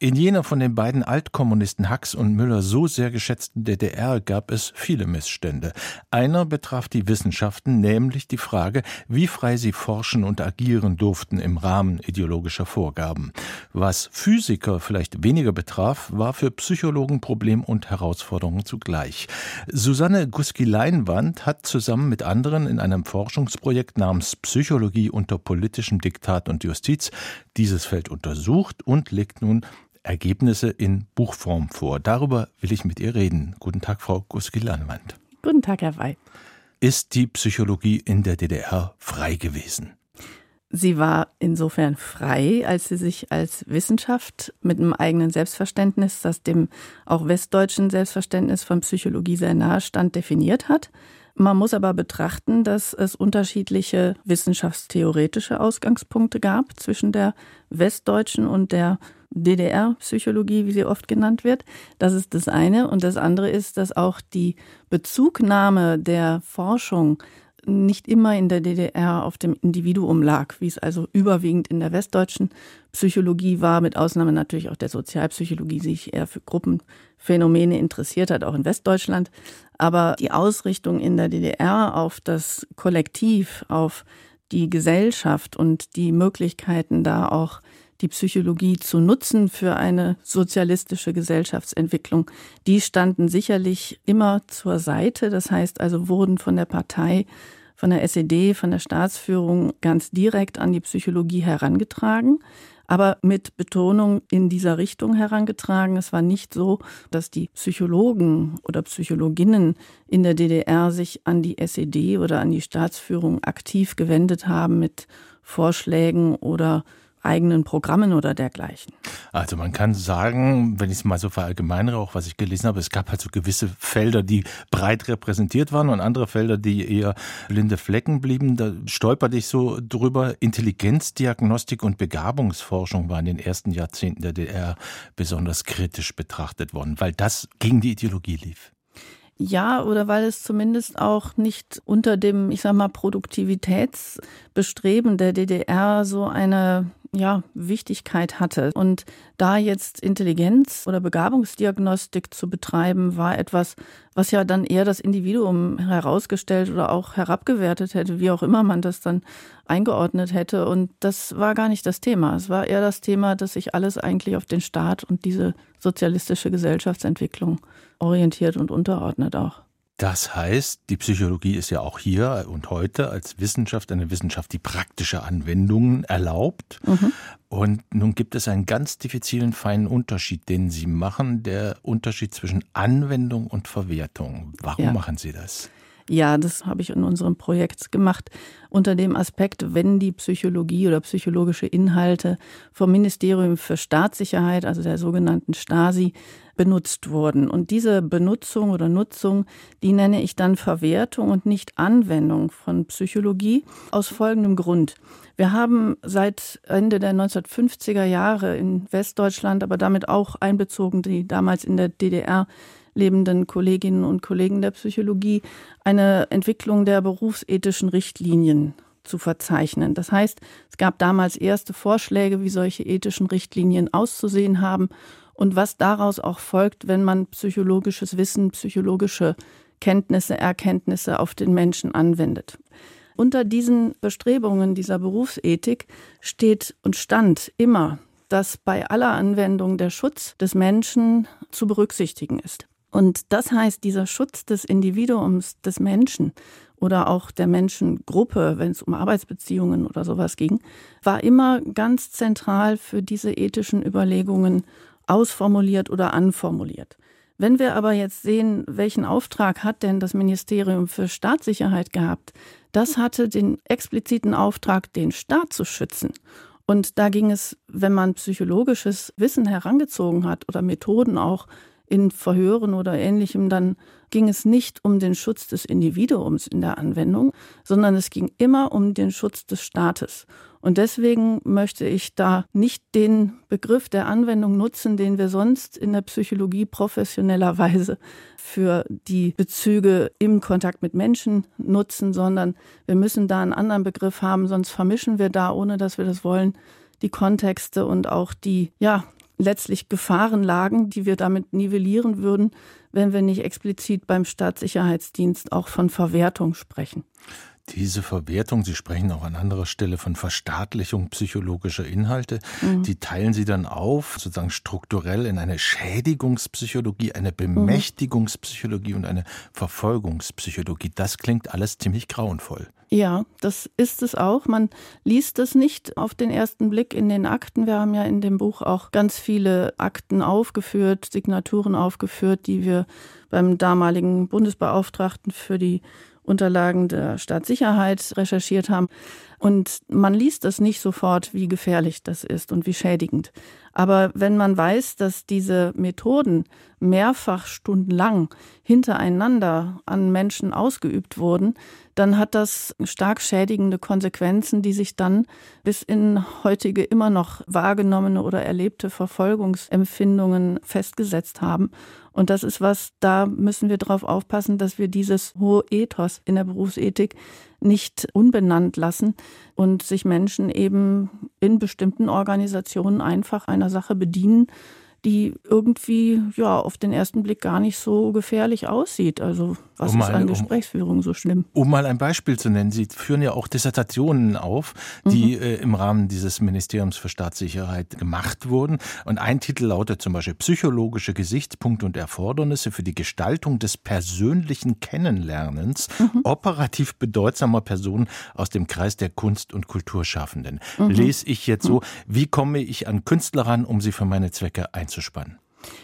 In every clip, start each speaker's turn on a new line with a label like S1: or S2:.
S1: in jener von den beiden Altkommunisten Hax und Müller so sehr geschätzten DDR gab es viele Missstände. Einer betraf die Wissenschaften, nämlich die Frage, wie frei sie forschen und agieren durften im Rahmen ideologischer Vorgaben. Was Physiker vielleicht weniger betraf, war für Psychologen Problem und Herausforderung zugleich. Susanne Guski-Leinwand hat zusammen mit anderen in einem Forschungsprojekt namens Psychologie unter politischem Diktat und Justiz dieses Feld untersucht und legt nun Ergebnisse in Buchform vor. Darüber will ich mit ihr reden. Guten Tag, Frau Guski-Leinwand.
S2: Guten Tag, Herr Wey.
S1: Ist die Psychologie in der DDR frei gewesen?
S2: Sie war insofern frei, als sie sich als Wissenschaft mit einem eigenen Selbstverständnis, das dem auch westdeutschen Selbstverständnis von Psychologie sehr nahe stand, definiert hat. Man muss aber betrachten, dass es unterschiedliche wissenschaftstheoretische Ausgangspunkte gab zwischen der westdeutschen und der DDR-Psychologie, wie sie oft genannt wird. Das ist das eine. Und das andere ist, dass auch die Bezugnahme der Forschung nicht immer in der DDR auf dem Individuum lag, wie es also überwiegend in der westdeutschen Psychologie war, mit Ausnahme natürlich auch der Sozialpsychologie, die sich eher für Gruppenphänomene interessiert hat, auch in Westdeutschland. Aber die Ausrichtung in der DDR auf das Kollektiv, auf die Gesellschaft und die Möglichkeiten da auch die Psychologie zu nutzen für eine sozialistische Gesellschaftsentwicklung, die standen sicherlich immer zur Seite. Das heißt also, wurden von der Partei, von der SED, von der Staatsführung ganz direkt an die Psychologie herangetragen aber mit Betonung in dieser Richtung herangetragen. Es war nicht so, dass die Psychologen oder Psychologinnen in der DDR sich an die SED oder an die Staatsführung aktiv gewendet haben mit Vorschlägen oder eigenen Programmen oder dergleichen.
S1: Also man kann sagen, wenn ich es mal so verallgemeinere, auch was ich gelesen habe, es gab halt so gewisse Felder, die breit repräsentiert waren und andere Felder, die eher blinde Flecken blieben. Da stolperte ich so drüber. Intelligenzdiagnostik und Begabungsforschung war in den ersten Jahrzehnten der DDR besonders kritisch betrachtet worden, weil das gegen die Ideologie lief.
S2: Ja, oder weil es zumindest auch nicht unter dem, ich sag mal, Produktivitätsbestreben der DDR so eine ja, Wichtigkeit hatte. Und da jetzt Intelligenz oder Begabungsdiagnostik zu betreiben, war etwas, was ja dann eher das Individuum herausgestellt oder auch herabgewertet hätte, wie auch immer man das dann eingeordnet hätte. Und das war gar nicht das Thema. Es war eher das Thema, dass sich alles eigentlich auf den Staat und diese sozialistische Gesellschaftsentwicklung orientiert und unterordnet auch.
S1: Das heißt, die Psychologie ist ja auch hier und heute als Wissenschaft eine Wissenschaft, die praktische Anwendungen erlaubt. Mhm. Und nun gibt es einen ganz diffizilen, feinen Unterschied, den Sie machen, der Unterschied zwischen Anwendung und Verwertung. Warum ja. machen Sie das?
S2: Ja, das habe ich in unserem Projekt gemacht unter dem Aspekt, wenn die Psychologie oder psychologische Inhalte vom Ministerium für Staatssicherheit, also der sogenannten Stasi, benutzt wurden. Und diese Benutzung oder Nutzung, die nenne ich dann Verwertung und nicht Anwendung von Psychologie aus folgendem Grund. Wir haben seit Ende der 1950er Jahre in Westdeutschland, aber damit auch einbezogen die damals in der DDR lebenden Kolleginnen und Kollegen der Psychologie eine Entwicklung der berufsethischen Richtlinien zu verzeichnen. Das heißt, es gab damals erste Vorschläge, wie solche ethischen Richtlinien auszusehen haben und was daraus auch folgt, wenn man psychologisches Wissen, psychologische Kenntnisse, Erkenntnisse auf den Menschen anwendet. Unter diesen Bestrebungen dieser Berufsethik steht und stand immer, dass bei aller Anwendung der Schutz des Menschen zu berücksichtigen ist. Und das heißt, dieser Schutz des Individuums, des Menschen oder auch der Menschengruppe, wenn es um Arbeitsbeziehungen oder sowas ging, war immer ganz zentral für diese ethischen Überlegungen ausformuliert oder anformuliert. Wenn wir aber jetzt sehen, welchen Auftrag hat denn das Ministerium für Staatssicherheit gehabt, das hatte den expliziten Auftrag, den Staat zu schützen. Und da ging es, wenn man psychologisches Wissen herangezogen hat oder Methoden auch in Verhören oder ähnlichem dann ging es nicht um den Schutz des Individuums in der Anwendung, sondern es ging immer um den Schutz des Staates. Und deswegen möchte ich da nicht den Begriff der Anwendung nutzen, den wir sonst in der Psychologie professionellerweise für die Bezüge im Kontakt mit Menschen nutzen, sondern wir müssen da einen anderen Begriff haben, sonst vermischen wir da, ohne dass wir das wollen, die Kontexte und auch die, ja, letztlich Gefahrenlagen, die wir damit nivellieren würden, wenn wir nicht explizit beim Staatssicherheitsdienst auch von Verwertung sprechen.
S1: Diese Verwertung, Sie sprechen auch an anderer Stelle von Verstaatlichung psychologischer Inhalte, mhm. die teilen Sie dann auf, sozusagen strukturell in eine Schädigungspsychologie, eine Bemächtigungspsychologie und eine Verfolgungspsychologie. Das klingt alles ziemlich grauenvoll.
S2: Ja, das ist es auch. Man liest es nicht auf den ersten Blick in den Akten. Wir haben ja in dem Buch auch ganz viele Akten aufgeführt, Signaturen aufgeführt, die wir beim damaligen Bundesbeauftragten für die Unterlagen der Staatssicherheit recherchiert haben. Und man liest das nicht sofort, wie gefährlich das ist und wie schädigend. Aber wenn man weiß, dass diese Methoden mehrfach stundenlang hintereinander an Menschen ausgeübt wurden, dann hat das stark schädigende Konsequenzen, die sich dann bis in heutige immer noch wahrgenommene oder erlebte Verfolgungsempfindungen festgesetzt haben. Und das ist was, da müssen wir darauf aufpassen, dass wir dieses hohe Ethos in der Berufsethik nicht unbenannt lassen und sich Menschen eben in bestimmten Organisationen einfach einer Sache bedienen, die irgendwie ja auf den ersten Blick gar nicht so gefährlich aussieht. Also was um ist an Gesprächsführung um, so schlimm?
S1: Um mal ein Beispiel zu nennen, Sie führen ja auch Dissertationen auf, die mhm. äh, im Rahmen dieses Ministeriums für Staatssicherheit gemacht wurden. Und ein Titel lautet zum Beispiel Psychologische Gesichtspunkte und Erfordernisse für die Gestaltung des persönlichen Kennenlernens mhm. operativ bedeutsamer Personen aus dem Kreis der Kunst- und Kulturschaffenden. Mhm. Lese ich jetzt so, mhm. wie komme ich an Künstler ran, um sie für meine Zwecke einzuspannen?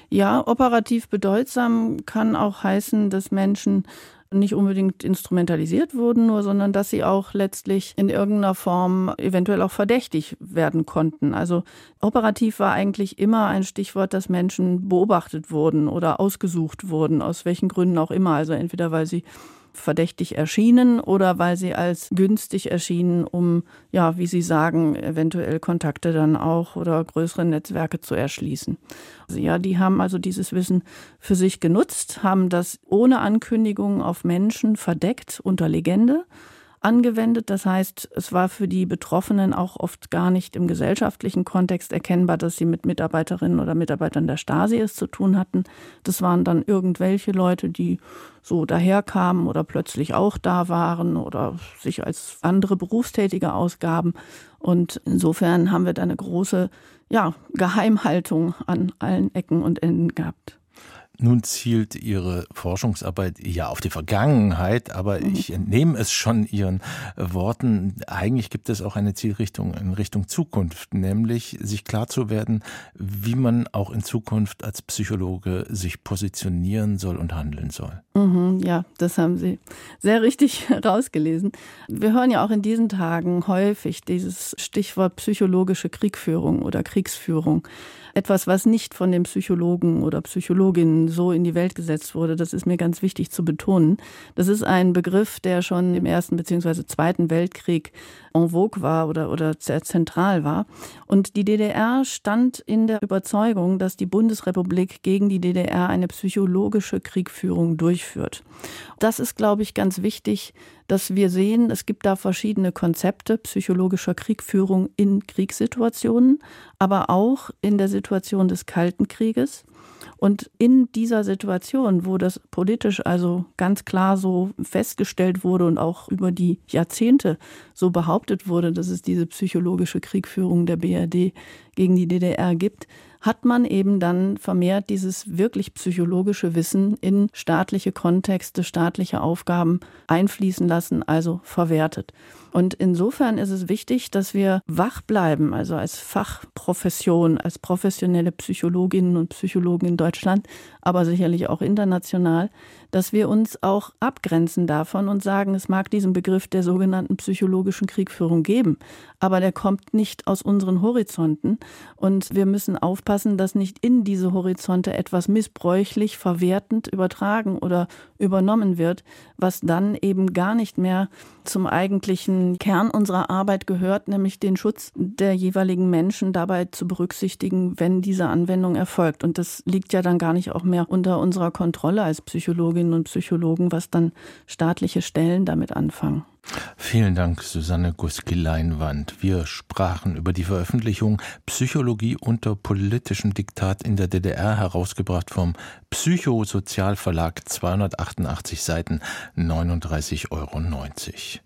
S2: Ja, operativ bedeutsam kann auch heißen, dass Menschen nicht unbedingt instrumentalisiert wurden, nur, sondern dass sie auch letztlich in irgendeiner Form eventuell auch verdächtig werden konnten. Also operativ war eigentlich immer ein Stichwort, dass Menschen beobachtet wurden oder ausgesucht wurden, aus welchen Gründen auch immer. Also entweder weil sie verdächtig erschienen oder weil sie als günstig erschienen, um, ja, wie Sie sagen, eventuell Kontakte dann auch oder größere Netzwerke zu erschließen. Also ja, die haben also dieses Wissen für sich genutzt, haben das ohne Ankündigung auf Menschen verdeckt unter Legende angewendet. Das heißt, es war für die Betroffenen auch oft gar nicht im gesellschaftlichen Kontext erkennbar, dass sie mit Mitarbeiterinnen oder Mitarbeitern der Stasi es zu tun hatten. Das waren dann irgendwelche Leute, die so daherkamen oder plötzlich auch da waren oder sich als andere Berufstätige ausgaben. Und insofern haben wir da eine große ja, Geheimhaltung an allen Ecken und Enden gehabt.
S1: Nun zielt Ihre Forschungsarbeit ja auf die Vergangenheit, aber mhm. ich entnehme es schon Ihren Worten. Eigentlich gibt es auch eine Zielrichtung in Richtung Zukunft, nämlich sich klar zu werden, wie man auch in Zukunft als Psychologe sich positionieren soll und handeln soll.
S2: Mhm, ja, das haben Sie sehr richtig rausgelesen. Wir hören ja auch in diesen Tagen häufig dieses Stichwort psychologische Kriegführung oder Kriegsführung etwas, was nicht von den Psychologen oder Psychologinnen so in die Welt gesetzt wurde. Das ist mir ganz wichtig zu betonen. Das ist ein Begriff, der schon im Ersten bzw. Zweiten Weltkrieg en vogue war oder, oder sehr zentral war. Und die DDR stand in der Überzeugung, dass die Bundesrepublik gegen die DDR eine psychologische Kriegführung durchführt. Das ist, glaube ich, ganz wichtig, dass wir sehen, es gibt da verschiedene Konzepte psychologischer Kriegführung in Kriegssituationen, aber auch in der Situation des Kalten Krieges. Und in dieser Situation, wo das politisch also ganz klar so festgestellt wurde und auch über die Jahrzehnte so behauptet wurde, dass es diese psychologische Kriegführung der BRD gegen die DDR gibt, hat man eben dann vermehrt dieses wirklich psychologische Wissen in staatliche Kontexte, staatliche Aufgaben einfließen lassen, also verwertet. Und insofern ist es wichtig, dass wir wach bleiben, also als Fachprofession, als professionelle Psychologinnen und Psychologen in Deutschland, aber sicherlich auch international, dass wir uns auch abgrenzen davon und sagen, es mag diesen Begriff der sogenannten psychologischen Kriegführung geben, aber der kommt nicht aus unseren Horizonten und wir müssen aufpassen, aufpassen, dass nicht in diese Horizonte etwas missbräuchlich, verwertend übertragen oder übernommen wird, was dann eben gar nicht mehr zum eigentlichen Kern unserer Arbeit gehört, nämlich den Schutz der jeweiligen Menschen dabei zu berücksichtigen, wenn diese Anwendung erfolgt. Und das liegt ja dann gar nicht auch mehr unter unserer Kontrolle als Psychologinnen und Psychologen, was dann staatliche Stellen damit anfangen.
S1: Vielen Dank, Susanne Guski-Leinwand. Wir sprachen über die Veröffentlichung Psychologie unter politischem Diktat in der DDR, herausgebracht vom Psychosozialverlag, 288 Seiten, 39,90 Euro.